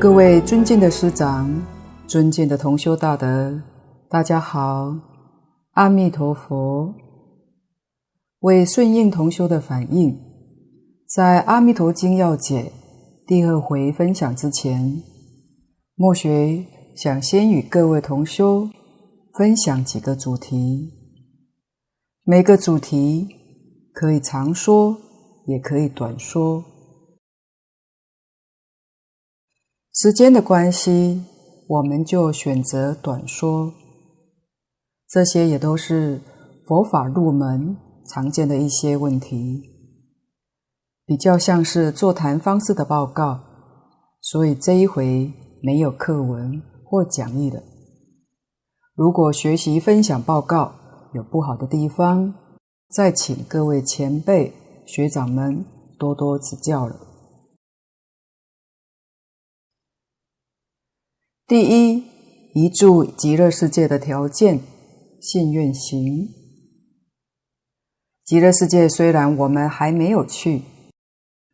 各位尊敬的师长、尊敬的同修大德，大家好，阿弥陀佛。为顺应同修的反应，在《阿弥陀经要解》第二回分享之前，莫学想先与各位同修分享几个主题。每个主题可以长说，也可以短说。时间的关系，我们就选择短说。这些也都是佛法入门常见的一些问题，比较像是座谈方式的报告，所以这一回没有课文或讲义的。如果学习分享报告有不好的地方，再请各位前辈学长们多多指教了。第一，移住极乐世界的条件，信愿行。极乐世界虽然我们还没有去，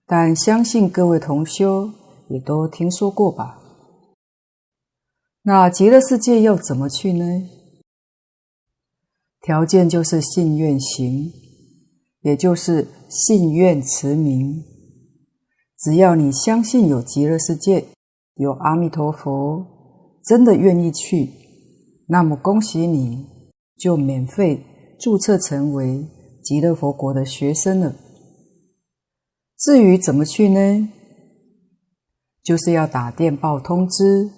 但相信各位同修也都听说过吧？那极乐世界要怎么去呢？条件就是信愿行，也就是信愿持名。只要你相信有极乐世界，有阿弥陀佛。真的愿意去，那么恭喜你，就免费注册成为极乐佛国的学生了。至于怎么去呢？就是要打电报通知，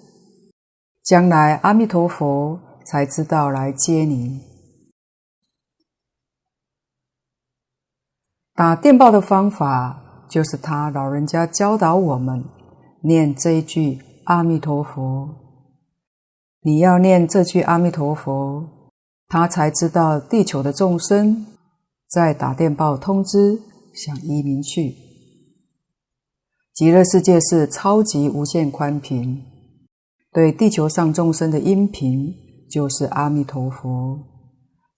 将来阿弥陀佛才知道来接你。打电报的方法，就是他老人家教导我们念这一句阿弥陀佛。你要念这句阿弥陀佛，他才知道地球的众生在打电报通知想移民去。极乐世界是超级无限宽频，对地球上众生的音频就是阿弥陀佛，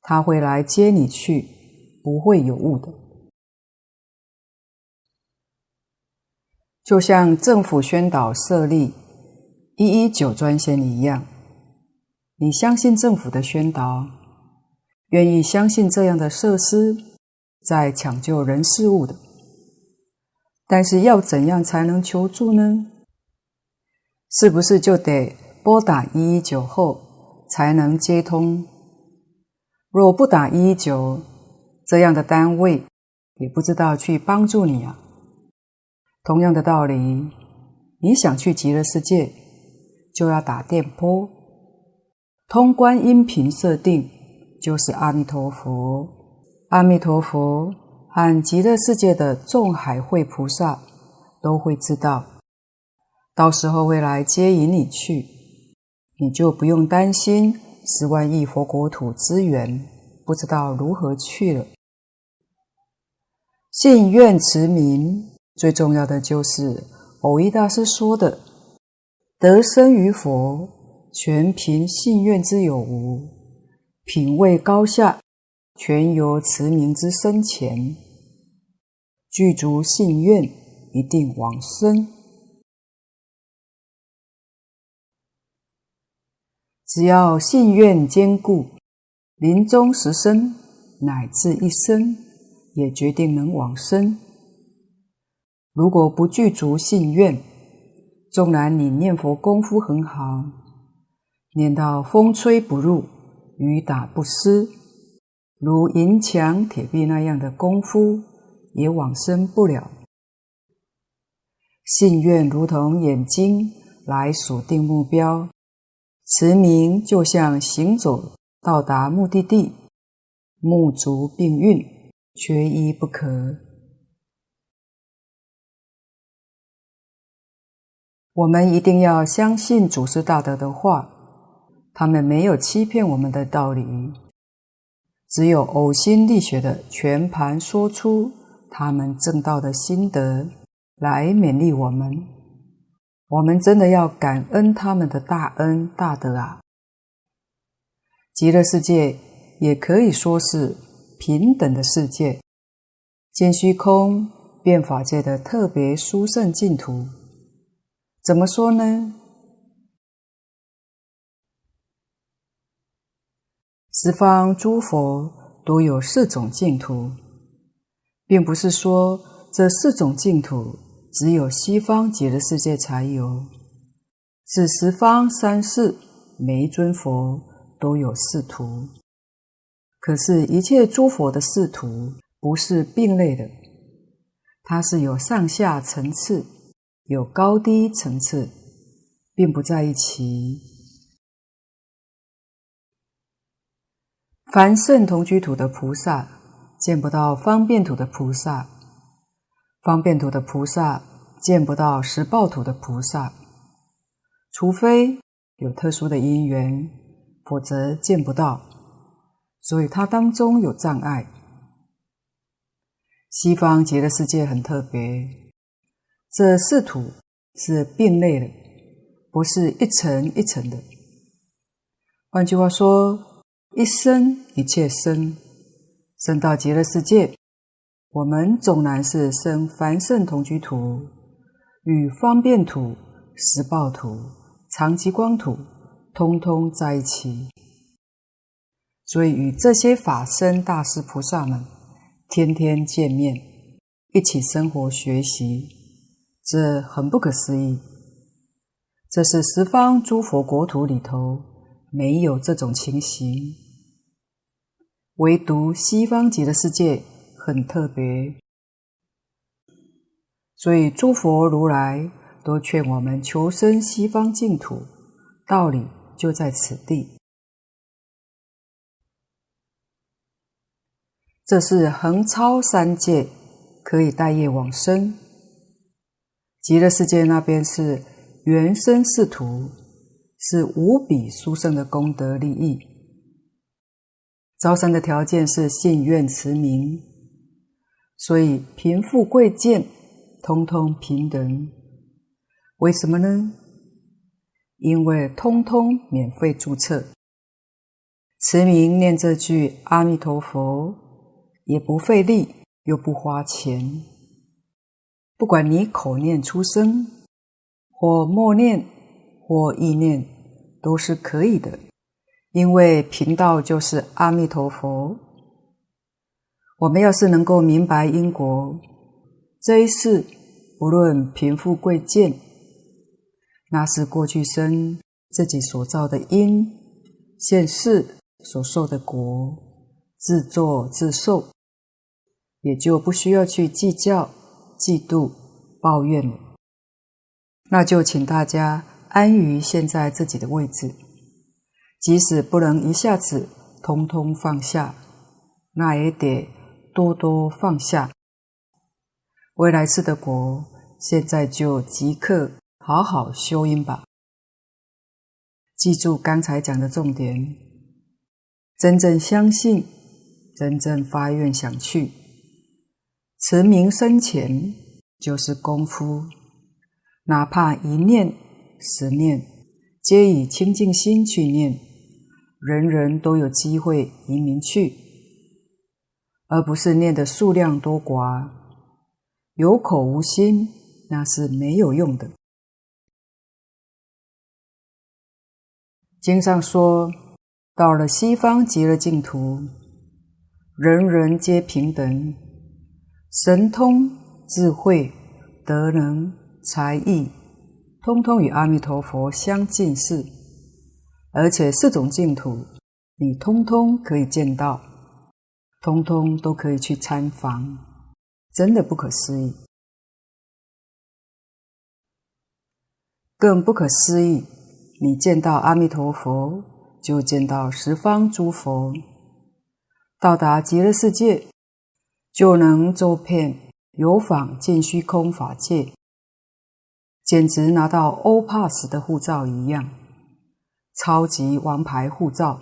他会来接你去，不会有误的。就像政府宣导设立一一九专线一样。你相信政府的宣导，愿意相信这样的设施在抢救人事物的，但是要怎样才能求助呢？是不是就得拨打一一九后才能接通？若不打一一九，这样的单位也不知道去帮助你啊。同样的道理，你想去极乐世界，就要打电波。通关音频设定就是阿弥陀佛，阿弥陀佛和极乐世界的众海会菩萨都会知道，到时候会来接引你去，你就不用担心十万亿佛国土资源不知道如何去了。信愿持名最重要的就是蕅益大师说的：得生于佛。全凭信愿之有无，品位高下，全由持名之深浅。具足信愿，一定往生。只要信愿坚固，临终时生乃至一生，也决定能往生。如果不具足信愿，纵然你念佛功夫很好。念到风吹不入，雨打不湿，如银墙铁壁那样的功夫，也往生不了。信愿如同眼睛来锁定目标，持名就像行走到达目的地，目足并运，缺一不可。我们一定要相信祖师大德的话。他们没有欺骗我们的道理，只有呕心沥血的全盘说出他们证道的心得来勉励我们。我们真的要感恩他们的大恩大德啊！极乐世界也可以说是平等的世界，见虚空变法界的特别殊胜净土，怎么说呢？十方诸佛都有四种净土，并不是说这四种净土只有西方极乐世界才有，是十方三世每一尊佛都有四土。可是，一切诸佛的四土不是并类的，它是有上下层次，有高低层次，并不在一起。凡圣同居土的菩萨见不到方便土的菩萨，方便土的菩萨见不到十报土的菩萨，除非有特殊的因缘，否则见不到。所以它当中有障碍。西方极乐世界很特别，这四土是并类的，不是一层一层的。换句话说。一生一切生，生到极乐世界，我们纵然是生凡圣同居土，与方便土、十报土、长吉光土，通通在一起。所以与这些法身大师菩萨们天天见面，一起生活学习，这很不可思议。这是十方诸佛国土里头。没有这种情形，唯独西方极乐世界很特别，所以诸佛如来都劝我们求生西方净土，道理就在此地。这是横超三界，可以带业往生。极乐世界那边是原生四土。是无比殊胜的功德利益。招生的条件是信愿持名，所以贫富贵贱通通平等。为什么呢？因为通通免费注册，持名念这句阿弥陀佛也不费力，又不花钱。不管你口念出声，或默念。或意念都是可以的，因为频道就是阿弥陀佛。我们要是能够明白因果，这一世不论贫富贵贱，那是过去生自己所造的因，现世所受的果，自作自受，也就不需要去计较、嫉妒、抱怨。那就请大家。安于现在自己的位置，即使不能一下子通通放下，那也得多多放下。未来世的果，现在就即刻好好修因吧。记住刚才讲的重点：真正相信，真正发愿想去，持名生前就是功夫，哪怕一念。十念，皆以清净心去念，人人都有机会移民去，而不是念的数量多寡，有口无心，那是没有用的。经上说，到了西方极乐净土，人人皆平等，神通、智慧、德能、才艺。通通与阿弥陀佛相近似，而且四种净土，你通通可以见到，通通都可以去参访，真的不可思议。更不可思议，你见到阿弥陀佛，就见到十方诸佛，到达极乐世界，就能周遍游访尽虚空法界。简直拿到欧帕斯的护照一样，超级王牌护照，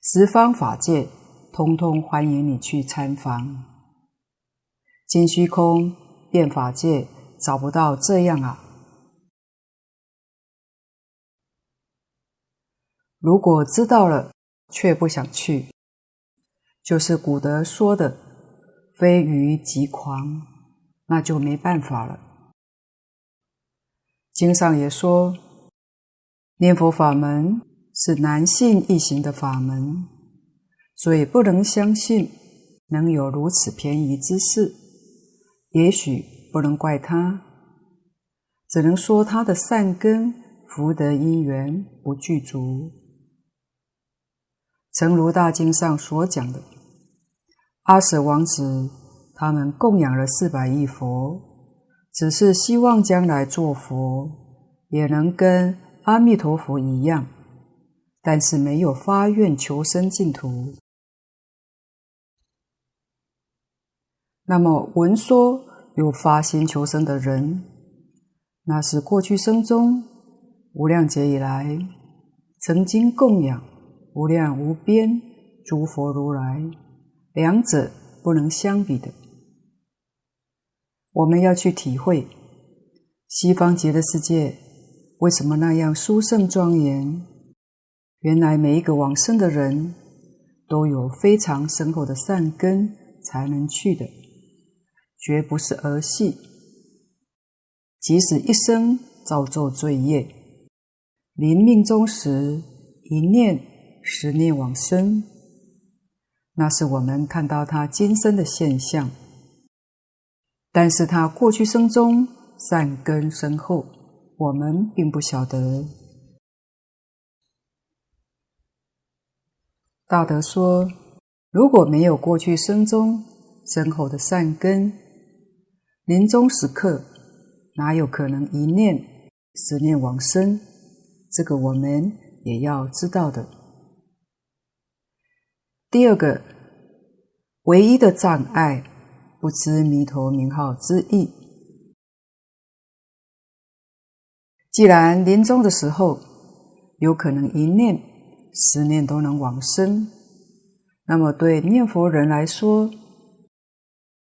十方法界通通欢迎你去参访。金虚空变法界找不到这样啊！如果知道了却不想去，就是古德说的“非愚即狂”，那就没办法了。经上也说，念佛法门是难信易行的法门，所以不能相信能有如此便宜之事。也许不能怪他，只能说他的善根福德因缘不具足。诚如大经上所讲的，阿舍王子他们供养了四百亿佛。只是希望将来做佛，也能跟阿弥陀佛一样，但是没有发愿求生净土。那么闻说有发心求生的人，那是过去生中无量劫以来曾经供养无量无边诸佛如来，两者不能相比的。我们要去体会西方极乐世界为什么那样殊胜庄严。原来每一个往生的人都有非常深厚的善根才能去的，绝不是儿戏。即使一生造作罪业，临命终时一念、十念往生，那是我们看到他今生的现象。但是他过去生中善根深厚，我们并不晓得。大德说，如果没有过去生中深厚的善根，临终时刻哪有可能一念、十念往生？这个我们也要知道的。第二个，唯一的障碍。不知弥陀名号之意。既然临终的时候有可能一念、十念都能往生，那么对念佛人来说，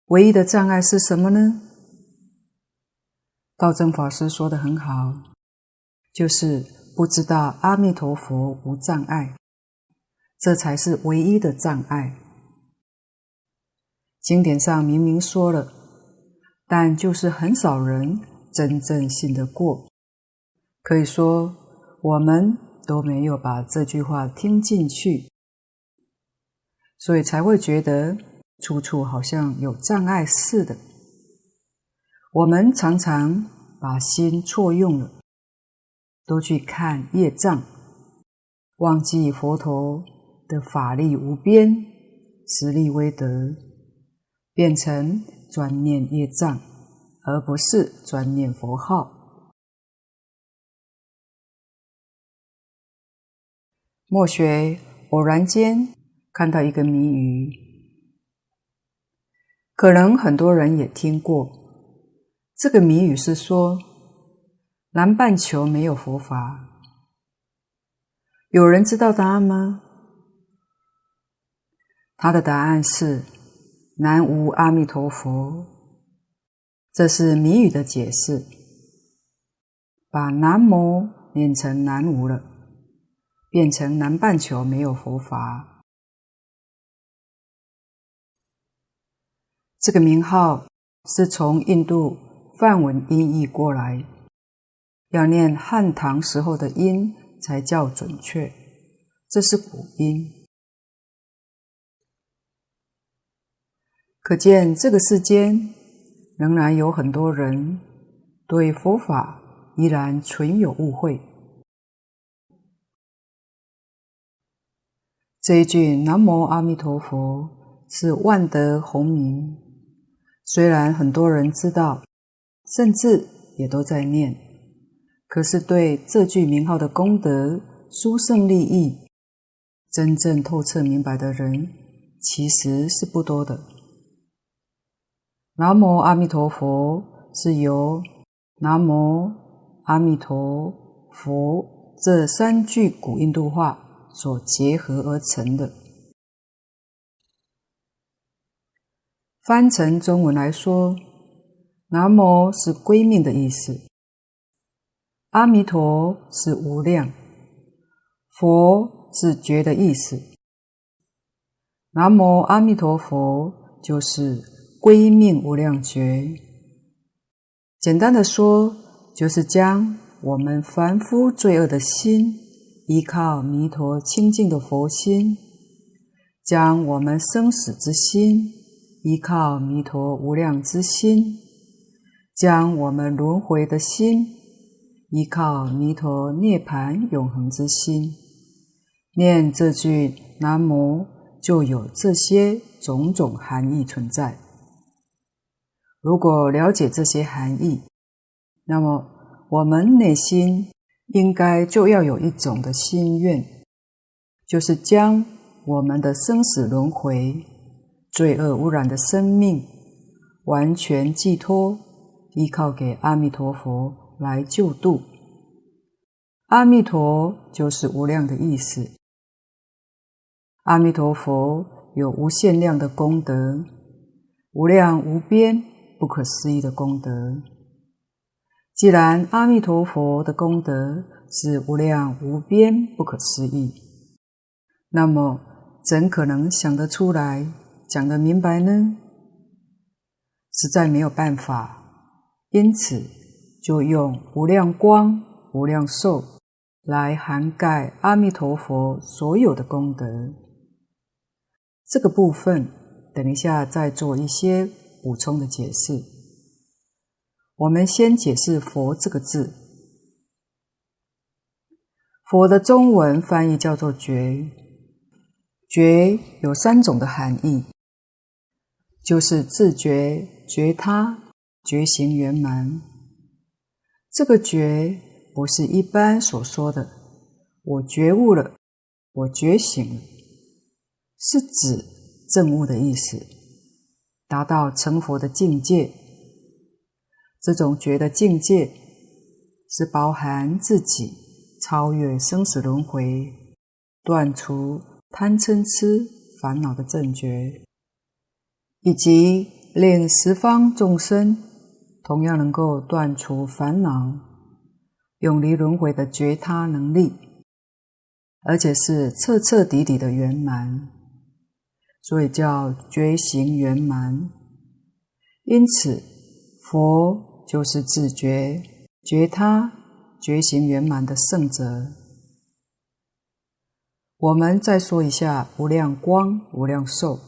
唯一的障碍是什么呢？道真法师说的很好，就是不知道阿弥陀佛无障碍，这才是唯一的障碍。经典上明明说了，但就是很少人真正信得过。可以说，我们都没有把这句话听进去，所以才会觉得处处好像有障碍似的。我们常常把心错用了，都去看业障，忘记佛陀的法力无边，实力威德。变成专念业障，而不是专念佛号。莫学偶然间看到一个谜语，可能很多人也听过。这个谜语是说，南半球没有佛法。有人知道答案吗？他的答案是。南无阿弥陀佛，这是谜语的解释。把南无念成南无了，变成南半球没有佛法。这个名号是从印度梵文音译过来，要念汉唐时候的音才叫准确，这是古音。可见这个世间仍然有很多人对佛法依然存有误会。这一句“南无阿弥陀佛”是万德洪名，虽然很多人知道，甚至也都在念，可是对这句名号的功德、殊胜利益，真正透彻明白的人，其实是不多的。南无阿弥陀佛是由南无阿弥陀佛这三句古印度话所结合而成的。翻成中文来说，南无是归命的意思，阿弥陀是无量，佛是觉的意思。南无阿弥陀佛就是。归命无量觉，简单的说，就是将我们凡夫罪恶的心，依靠弥陀清净的佛心，将我们生死之心，依靠弥陀无量之心，将我们轮回的心，依靠弥陀涅槃永恒之心，念这句南无，就有这些种种含义存在。如果了解这些含义，那么我们内心应该就要有一种的心愿，就是将我们的生死轮回、罪恶污染的生命，完全寄托依靠给阿弥陀佛来救度。阿弥陀就是无量的意思。阿弥陀佛有无限量的功德，无量无边、不可思议的功德。既然阿弥陀佛的功德是无量无边、不可思议，那么怎可能想得出来、讲得明白呢？实在没有办法，因此就用无量光、无量寿来涵盖阿弥陀佛所有的功德。这个部分等一下再做一些补充的解释。我们先解释“佛”这个字。佛的中文翻译叫做“觉”，“觉”有三种的含义，就是自觉、觉他、觉行圆满。这个“觉”不是一般所说的“我觉悟了，我觉醒了”，是指证悟的意思，达到成佛的境界。这种觉的境界，是包含自己超越生死轮回，断除贪嗔痴烦恼的正觉，以及令十方众生同样能够断除烦恼、永离轮回的觉他能力，而且是彻彻底底的圆满，所以叫觉行圆满。因此，佛。就是自觉、觉他、觉行圆满的圣者。我们再说一下无量光、无量寿。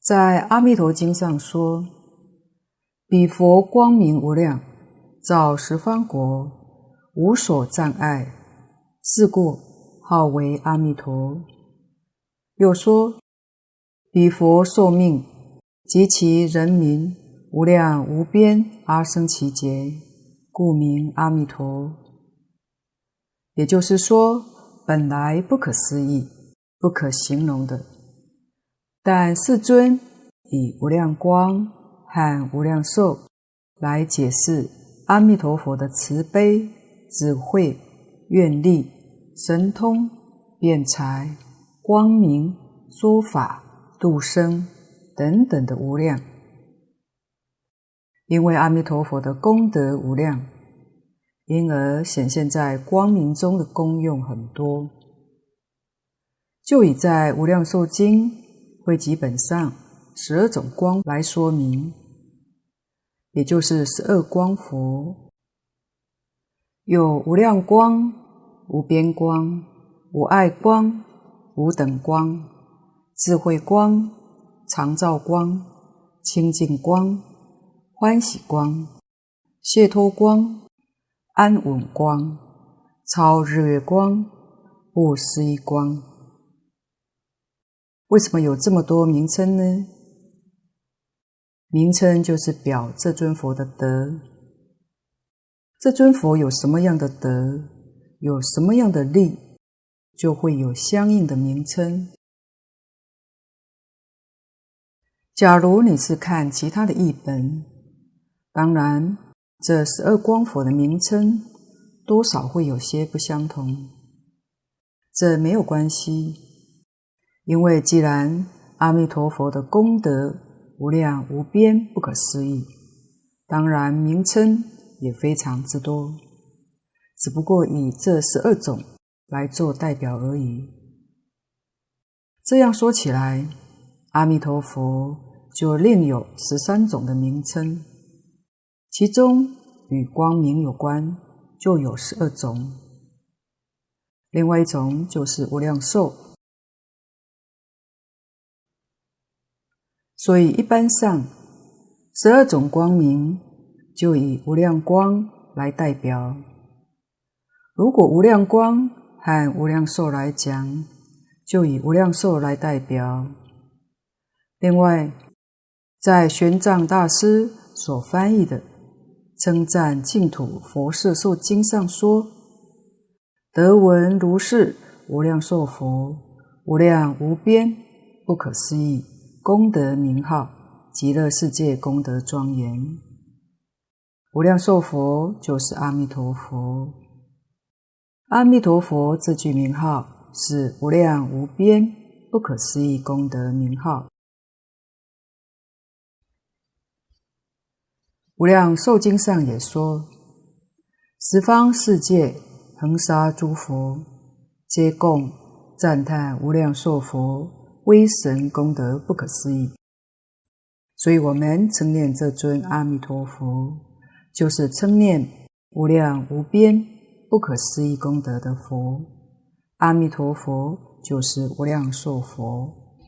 在《阿弥陀经》上说：“彼佛光明无量，照十方国，无所障碍，是故号为阿弥陀。”又说：“彼佛寿命。”及其人民无量无边阿僧只劫，故名阿弥陀。也就是说，本来不可思议、不可形容的，但世尊以无量光和无量寿来解释阿弥陀佛的慈悲、智慧、愿力、神通、辩才、光明、说法、度生。等等的无量，因为阿弥陀佛的功德无量，因而显现在光明中的功用很多。就以在《无量寿经》会集本上十二种光来说明，也就是十二光佛，有无量光、无边光、无碍光、无等光、智慧光。常照光、清净光、欢喜光、解脱光、安稳光、超日月光、不思议光。为什么有这么多名称呢？名称就是表这尊佛的德。这尊佛有什么样的德，有什么样的力，就会有相应的名称。假如你是看其他的译本，当然这十二光佛的名称多少会有些不相同，这没有关系，因为既然阿弥陀佛的功德无量无边不可思议，当然名称也非常之多，只不过以这十二种来做代表而已。这样说起来。阿弥陀佛就另有十三种的名称，其中与光明有关，就有十二种。另外一种就是无量寿，所以一般上十二种光明就以无量光来代表。如果无量光和无量寿来讲，就以无量寿来代表。另外，在玄奘大师所翻译的《称赞净土佛摄受经》上说：“得闻如是无量寿佛，无量无边不可思议功德名号，极乐世界功德庄严。无量寿佛就是阿弥陀佛。阿弥陀佛这句名号是无量无边不可思议功德名号。”无量寿经上也说，十方世界恒沙诸佛，皆共赞叹无量寿佛威神功德不可思议。所以，我们称念这尊阿弥陀佛，就是称念无量无边不可思议功德的佛。阿弥陀佛就是无量寿佛，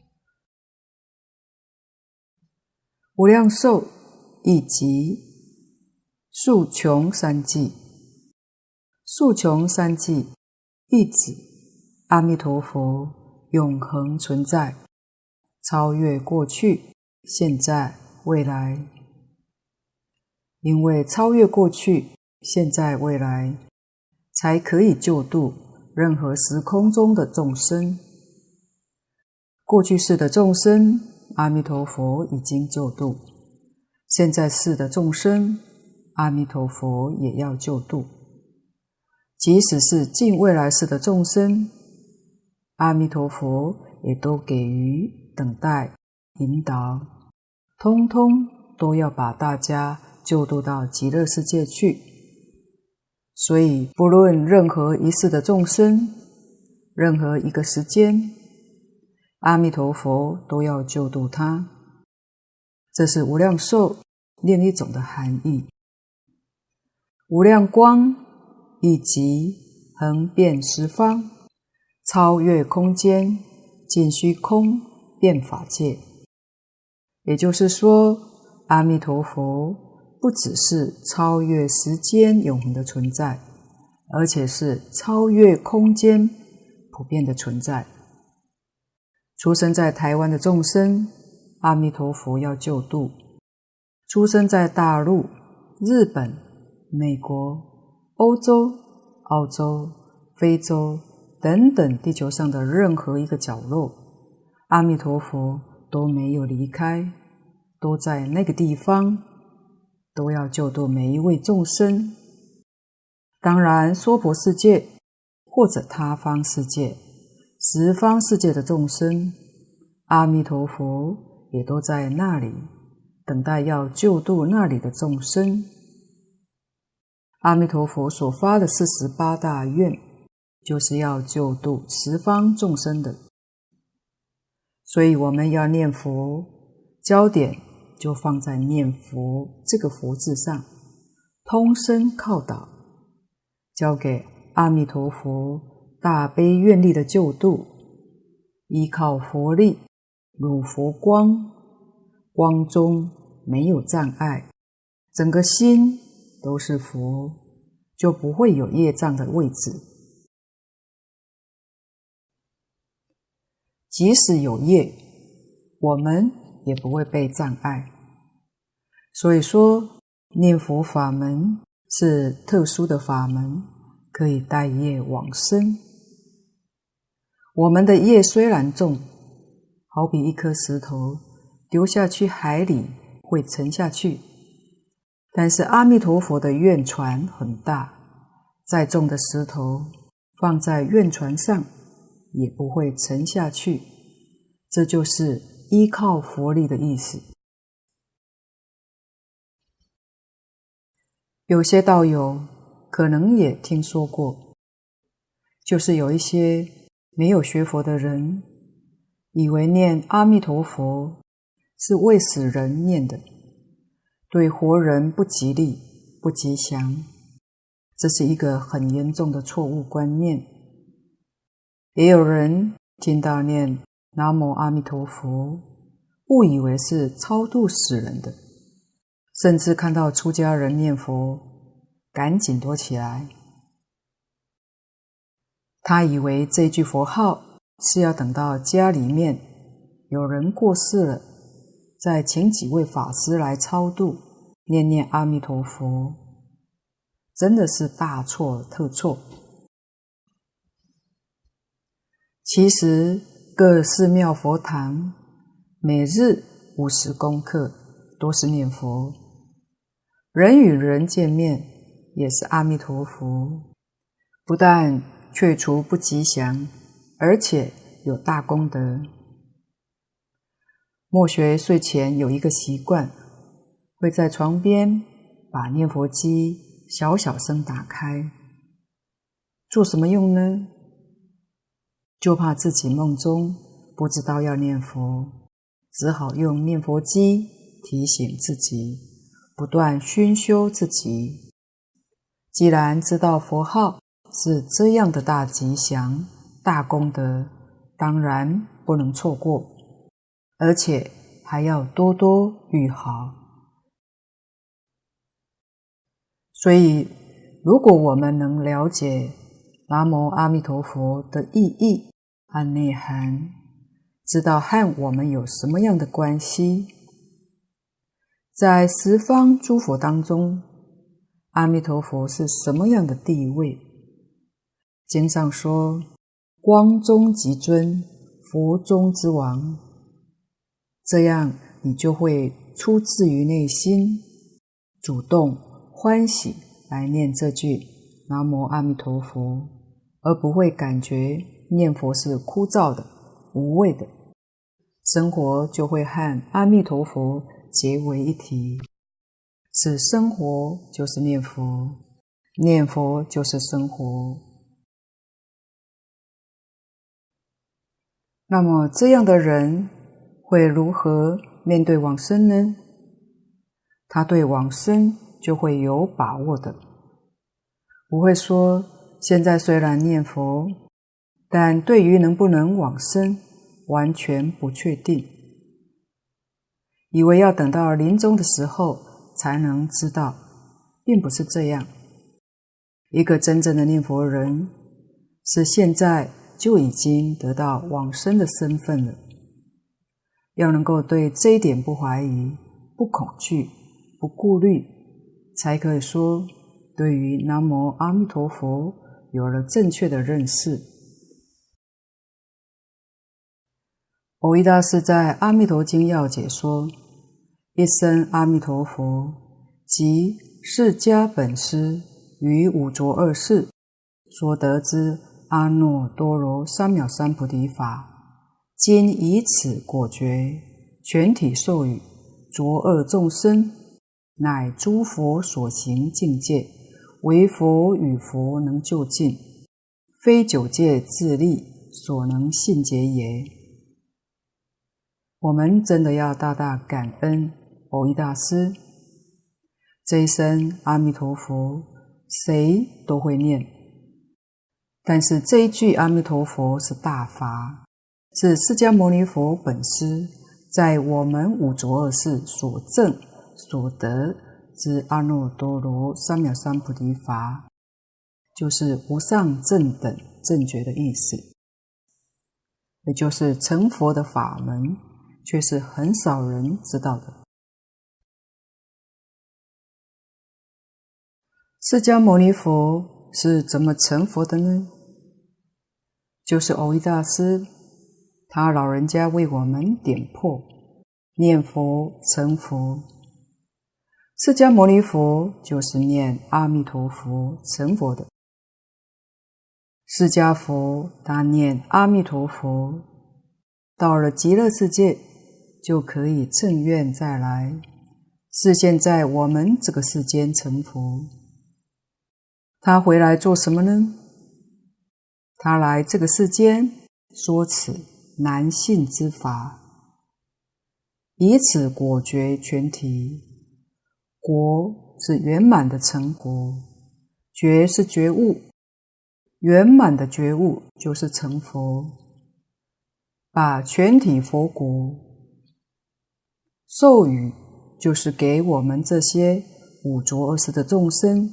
无量寿。以及数穷三际，数穷三际，意指阿弥陀佛永恒存在，超越过去、现在、未来。因为超越过去、现在、未来，才可以救度任何时空中的众生。过去世的众生，阿弥陀佛已经救度。现在世的众生，阿弥陀佛也要救度；即使是近未来世的众生，阿弥陀佛也都给予等待引导，通通都要把大家救度到极乐世界去。所以，不论任何一世的众生，任何一个时间，阿弥陀佛都要救度他。这是无量寿。另一种的含义，无量光以及横遍十方，超越空间，尽虚空，遍法界。也就是说，阿弥陀佛不只是超越时间永恒的存在，而且是超越空间普遍的存在。出生在台湾的众生，阿弥陀佛要救度。出生在大陆、日本、美国、欧洲、澳洲、非洲等等地球上的任何一个角落，阿弥陀佛都没有离开，都在那个地方，都要救度每一位众生。当然，娑婆世界或者他方世界、十方世界的众生，阿弥陀佛也都在那里。等待要救度那里的众生，阿弥陀佛所发的四十八大愿，就是要救度十方众生的。所以我们要念佛，焦点就放在念佛这个佛字上，通身靠倒，交给阿弥陀佛大悲愿力的救度，依靠佛力，如佛光。光中没有障碍，整个心都是佛，就不会有业障的位置。即使有业，我们也不会被障碍。所以说，念佛法门是特殊的法门，可以带业往生。我们的业虽然重，好比一颗石头。丢下去海里会沉下去，但是阿弥陀佛的愿船很大，再重的石头放在愿船上也不会沉下去。这就是依靠佛力的意思。有些道友可能也听说过，就是有一些没有学佛的人，以为念阿弥陀佛。是为死人念的，对活人不吉利、不吉祥，这是一个很严重的错误观念。也有人听到念南无阿弥陀佛，误以为是超度死人的，甚至看到出家人念佛，赶紧躲起来。他以为这句佛号是要等到家里面有人过世了，再请几位法师来超度，念念阿弥陀佛，真的是大错特错。其实各寺庙佛堂每日五时功课都是念佛，人与人见面也是阿弥陀佛，不但去除不吉祥，而且有大功德。末学睡前有一个习惯，会在床边把念佛机小小声打开。做什么用呢？就怕自己梦中不知道要念佛，只好用念佛机提醒自己，不断熏修自己。既然知道佛号，是这样的大吉祥、大功德，当然不能错过，而且还要多多遇好。所以，如果我们能了解南无阿弥陀佛的意义和内涵，知道和我们有什么样的关系，在十方诸佛当中，阿弥陀佛是什么样的地位？经上说：“光中极尊，佛中之王。”这样你就会出自于内心，主动欢喜来念这句“南无阿弥陀佛”，而不会感觉念佛是枯燥的、无味的。生活就会和阿弥陀佛结为一体，是生活就是念佛，念佛就是生活。那么，这样的人会如何面对往生呢？他对往生就会有把握的，不会说现在虽然念佛，但对于能不能往生完全不确定，以为要等到临终的时候才能知道，并不是这样。一个真正的念佛人是现在。就已经得到往生的身份了。要能够对这一点不怀疑、不恐惧、不顾虑，才可以说对于南无阿弥陀佛有了正确的认识。蕅益大师在《阿弥陀经要解》说：“一声阿弥陀佛，即释迦本师于五浊恶世所得之。”阿耨多罗三藐三菩提法，今以此果觉，全体授予浊恶众生，乃诸佛所行境界，唯佛与佛能就近，非九界自力所能信解也。我们真的要大大感恩蕅益大师，这一声阿弥陀佛，谁都会念。但是这一句阿弥陀佛是大法，是释迦牟尼佛本师在我们五浊恶世所证所得之阿耨多罗三藐三菩提法，就是无上正等正觉的意思，也就是成佛的法门，却是很少人知道的。释迦牟尼佛是怎么成佛的呢？就是蕅益大师，他老人家为我们点破念佛成佛。释迦牟尼佛就是念阿弥陀佛成佛的。释迦佛他念阿弥陀佛，到了极乐世界就可以正愿再来，是现在我们这个世间成佛。他回来做什么呢？他来这个世间说此难信之法，以此果觉全体。果是圆满的成果，觉是觉悟，圆满的觉悟就是成佛，把全体佛国授予，就是给我们这些五浊恶世的众生，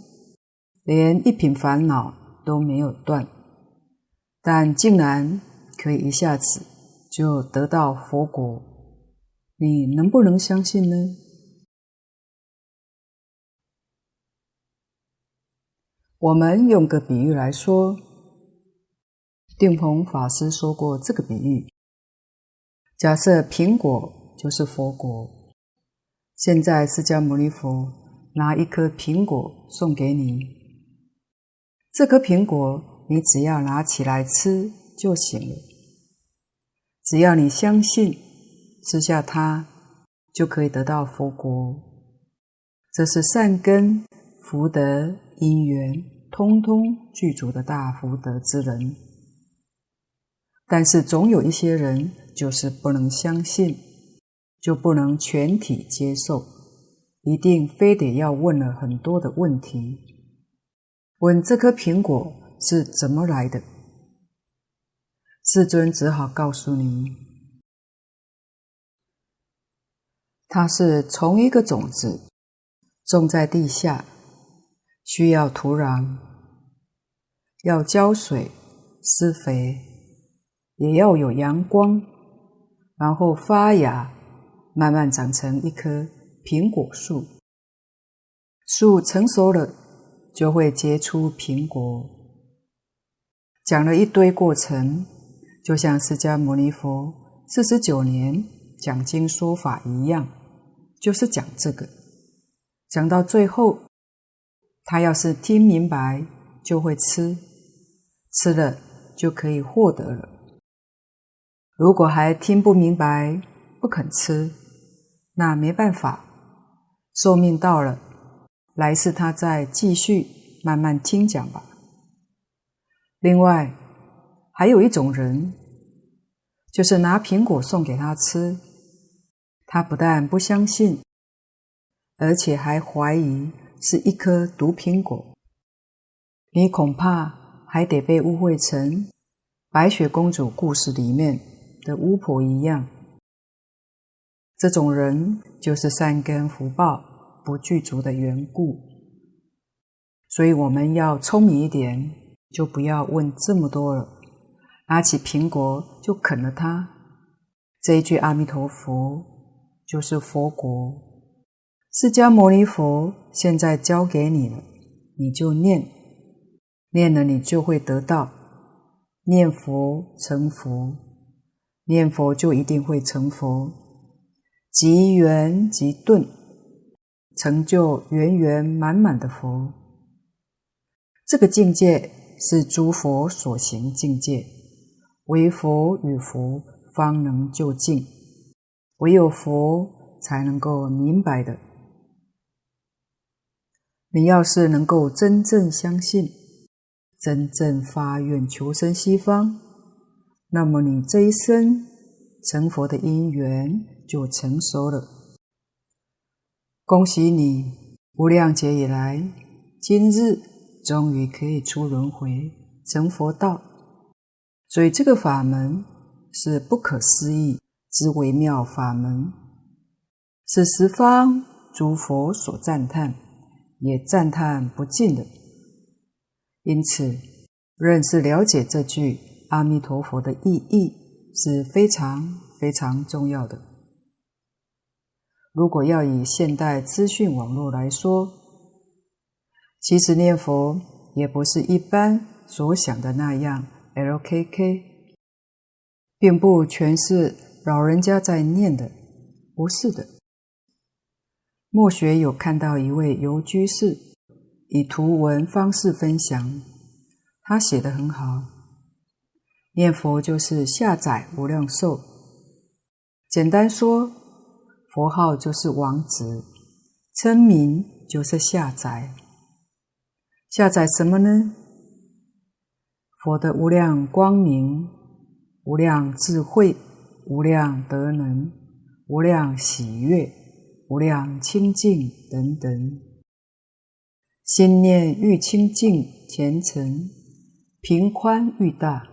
连一品烦恼都没有断，但竟然可以一下子就得到佛果，你能不能相信呢？我们用个比喻来说，定澎法师说过这个比喻：假设苹果就是佛果，现在释迦牟尼佛拿一颗苹果送给你。这颗苹果，你只要拿起来吃就行了。只要你相信，吃下它就可以得到佛果。这是善根、福德、因缘，通通具足的大福德之人。但是总有一些人就是不能相信，就不能全体接受，一定非得要问了很多的问题。问这颗苹果是怎么来的？世尊只好告诉你，它是从一个种子种在地下，需要土壤，要浇水、施肥，也要有阳光，然后发芽，慢慢长成一棵苹果树。树成熟了。就会结出苹果。讲了一堆过程，就像释迦牟尼佛四十九年讲经说法一样，就是讲这个。讲到最后，他要是听明白，就会吃，吃了就可以获得了。如果还听不明白，不肯吃，那没办法，寿命到了。来世他再继续慢慢听讲吧。另外，还有一种人，就是拿苹果送给他吃，他不但不相信，而且还怀疑是一颗毒苹果。你恐怕还得被误会成白雪公主故事里面的巫婆一样。这种人就是善根福报不具足的缘故，所以我们要聪明一点，就不要问这么多了。拿起苹果就啃了它，这一句阿弥陀佛就是佛国。释迦牟尼佛现在教给你了，你就念，念了你就会得到。念佛成佛，念佛就一定会成佛，即圆即顿。成就圆圆满满的佛，这个境界是诸佛所行境界，唯佛与佛方能究竟，唯有佛才能够明白的。你要是能够真正相信，真正发愿求生西方，那么你这一生成佛的因缘就成熟了。恭喜你，无量劫以来，今日终于可以出轮回成佛道。所以这个法门是不可思议之微妙法门，是十方诸佛所赞叹，也赞叹不尽的。因此，认识了解这句阿弥陀佛的意义是非常非常重要的。如果要以现代资讯网络来说，其实念佛也不是一般所想的那样，LKK，并不全是老人家在念的，不是的。末学有看到一位游居士以图文方式分享，他写得很好，念佛就是下载无量寿，简单说。佛号就是网址，称名就是下载。下载什么呢？佛的无量光明、无量智慧、无量德能、无量喜悦、无量清净等等。心念愈清净虔诚，平宽愈大，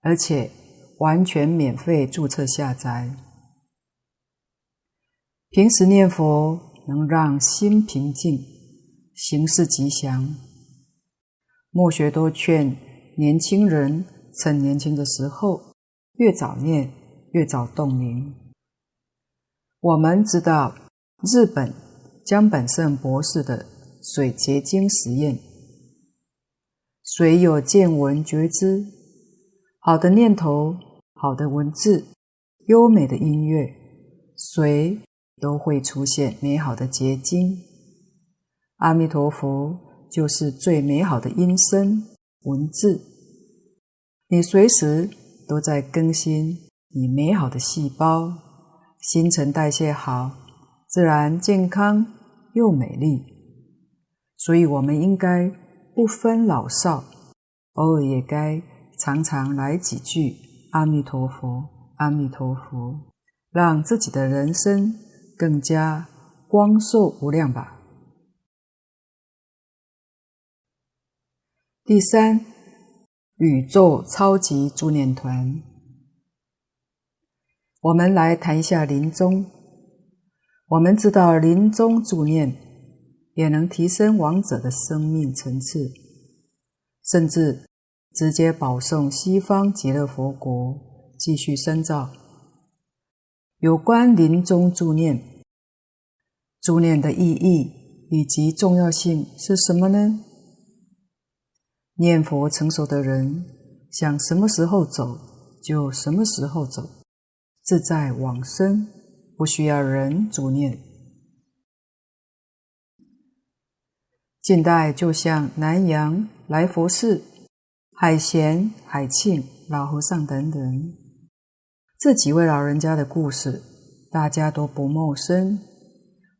而且完全免费注册下载。平时念佛能让心平静，行事吉祥。莫学多劝年轻人趁年轻的时候，越早念越早洞明。我们知道日本江本胜博士的水结晶实验，水有见闻觉知，好的念头、好的文字、优美的音乐，水都会出现美好的结晶。阿弥陀佛就是最美好的音声文字，你随时都在更新你美好的细胞，新陈代谢好，自然健康又美丽。所以，我们应该不分老少，偶尔也该常常来几句阿弥陀佛，阿弥陀佛，让自己的人生。更加光寿无量吧。第三，宇宙超级助念团，我们来谈一下临终。我们知道临终助念也能提升亡者的生命层次，甚至直接保送西方极乐佛国继续深造。有关临终助念，助念的意义以及重要性是什么呢？念佛成熟的人，想什么时候走就什么时候走，自在往生，不需要人助念。近代就像南阳来佛寺、海贤、海庆、老和尚等等。这几位老人家的故事，大家都不陌生，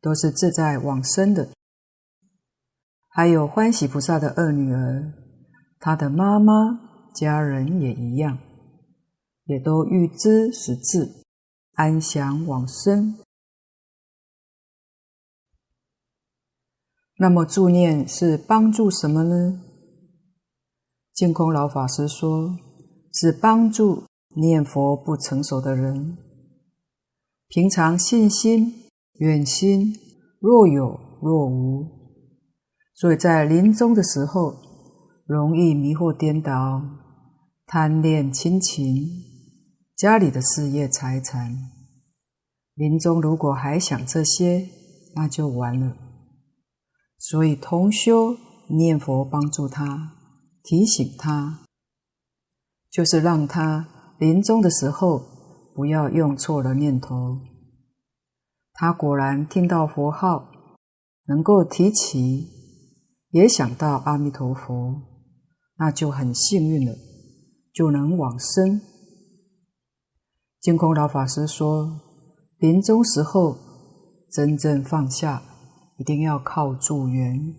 都是自在往生的。还有欢喜菩萨的二女儿，她的妈妈、家人也一样，也都预知时至，安详往生。那么助念是帮助什么呢？净空老法师说，是帮助。念佛不成熟的人，平常信心、远心若有若无，所以在临终的时候容易迷惑颠倒，贪恋亲情、家里的事业财产。临终如果还想这些，那就完了。所以同修念佛帮助他，提醒他，就是让他。临终的时候，不要用错了念头。他果然听到佛号，能够提起，也想到阿弥陀佛，那就很幸运了，就能往生。净空老法师说，临终时候真正放下，一定要靠助缘，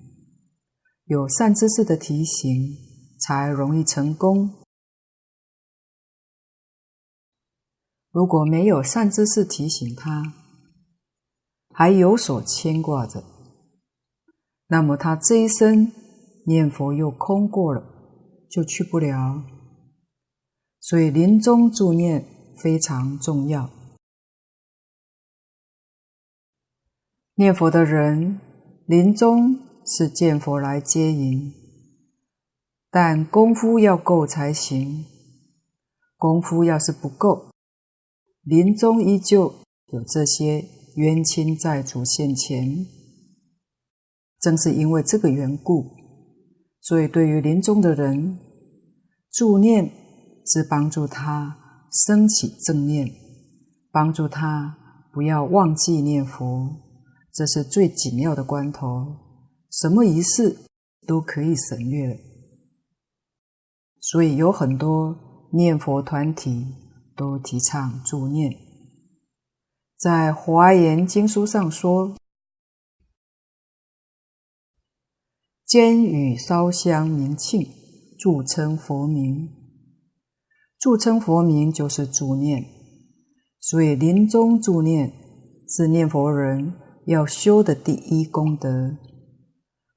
有善知识的提醒，才容易成功。如果没有善知识提醒他，还有所牵挂着，那么他这一生念佛又空过了，就去不了。所以临终助念非常重要。念佛的人临终是见佛来接引，但功夫要够才行。功夫要是不够，临终依旧有这些冤亲债主现前，正是因为这个缘故，所以对于临终的人，助念是帮助他升起正念，帮助他不要忘记念佛，这是最紧要的关头，什么仪式都可以省略了。所以有很多念佛团体。都提倡助念，在《华严经书》上说：“间与烧香明庆，助称佛名。助称佛名就是助念。所以临终助念是念佛人要修的第一功德。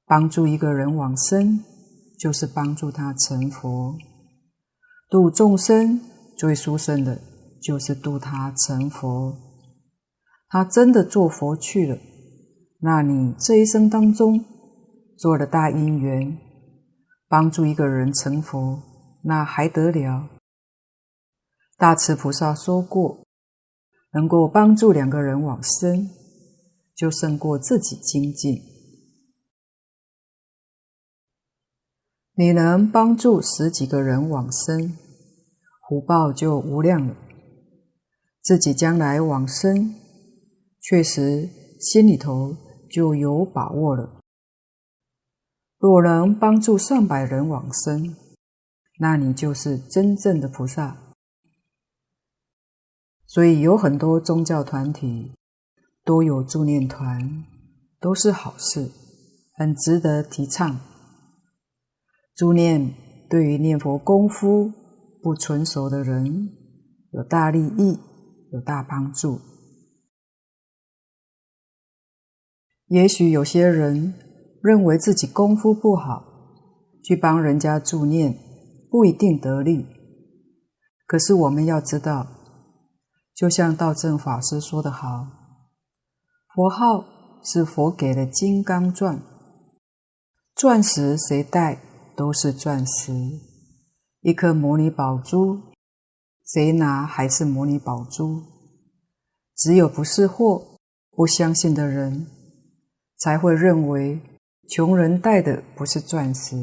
帮助一个人往生，就是帮助他成佛；度众生最殊胜的，就是度他成佛。他真的做佛去了，那你这一生当中做了大因缘，帮助一个人成佛，那还得了？大慈菩萨说过，能够帮助两个人往生，就胜过自己精进。你能帮助十几个人往生，福报就无量了。自己将来往生，确实心里头就有把握了。若能帮助上百人往生，那你就是真正的菩萨。所以有很多宗教团体都有助念团，都是好事，很值得提倡。助念对于念佛功夫不纯熟的人有大利益，有大帮助。也许有些人认为自己功夫不好，去帮人家助念不一定得力。可是我们要知道，就像道正法师说得好：“佛号是佛给的金刚钻，钻石谁戴？”都是钻石，一颗摩尼宝珠，谁拿还是摩尼宝珠？只有不识货、不相信的人，才会认为穷人戴的不是钻石，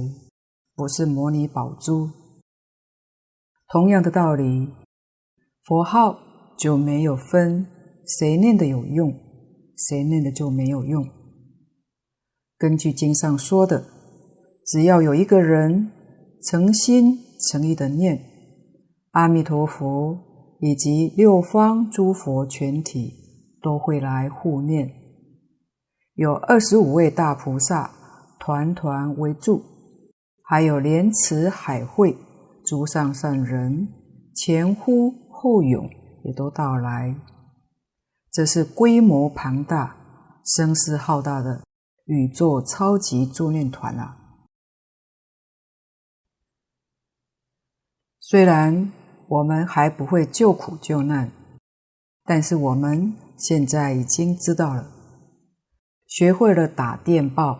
不是摩尼宝珠。同样的道理，佛号就没有分谁念的有用，谁念的就没有用。根据经上说的。只要有一个人诚心诚意的念阿弥陀佛，以及六方诸佛全体都会来护念。有二十五位大菩萨团团围住，还有莲池海会诸上善人前呼后拥，也都到来。这是规模庞大、声势浩大的宇宙超级助念团啊！虽然我们还不会救苦救难，但是我们现在已经知道了，学会了打电报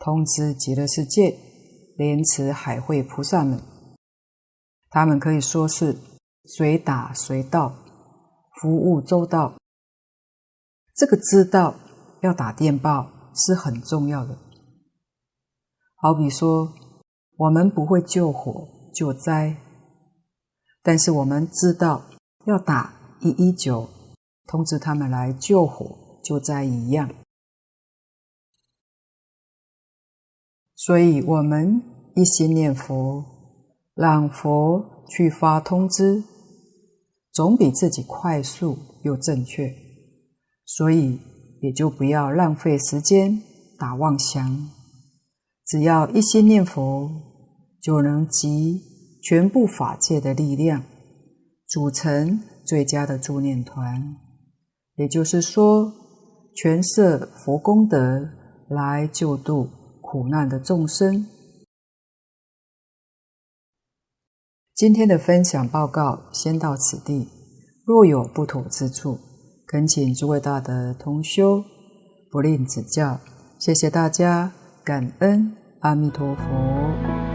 通知极乐世界莲池海会菩萨们，他们可以说是随打随到，服务周到。这个知道要打电报是很重要的。好比说，我们不会救火救灾。但是我们知道要打一一九，通知他们来救火救灾一样，所以我们一心念佛，让佛去发通知，总比自己快速又正确。所以也就不要浪费时间打妄想，只要一心念佛，就能集。全部法界的力量组成最佳的助念团，也就是说，全摄佛功德来救度苦难的众生。今天的分享报告先到此地，若有不妥之处，恳请诸位大德同修不吝指教。谢谢大家，感恩阿弥陀佛。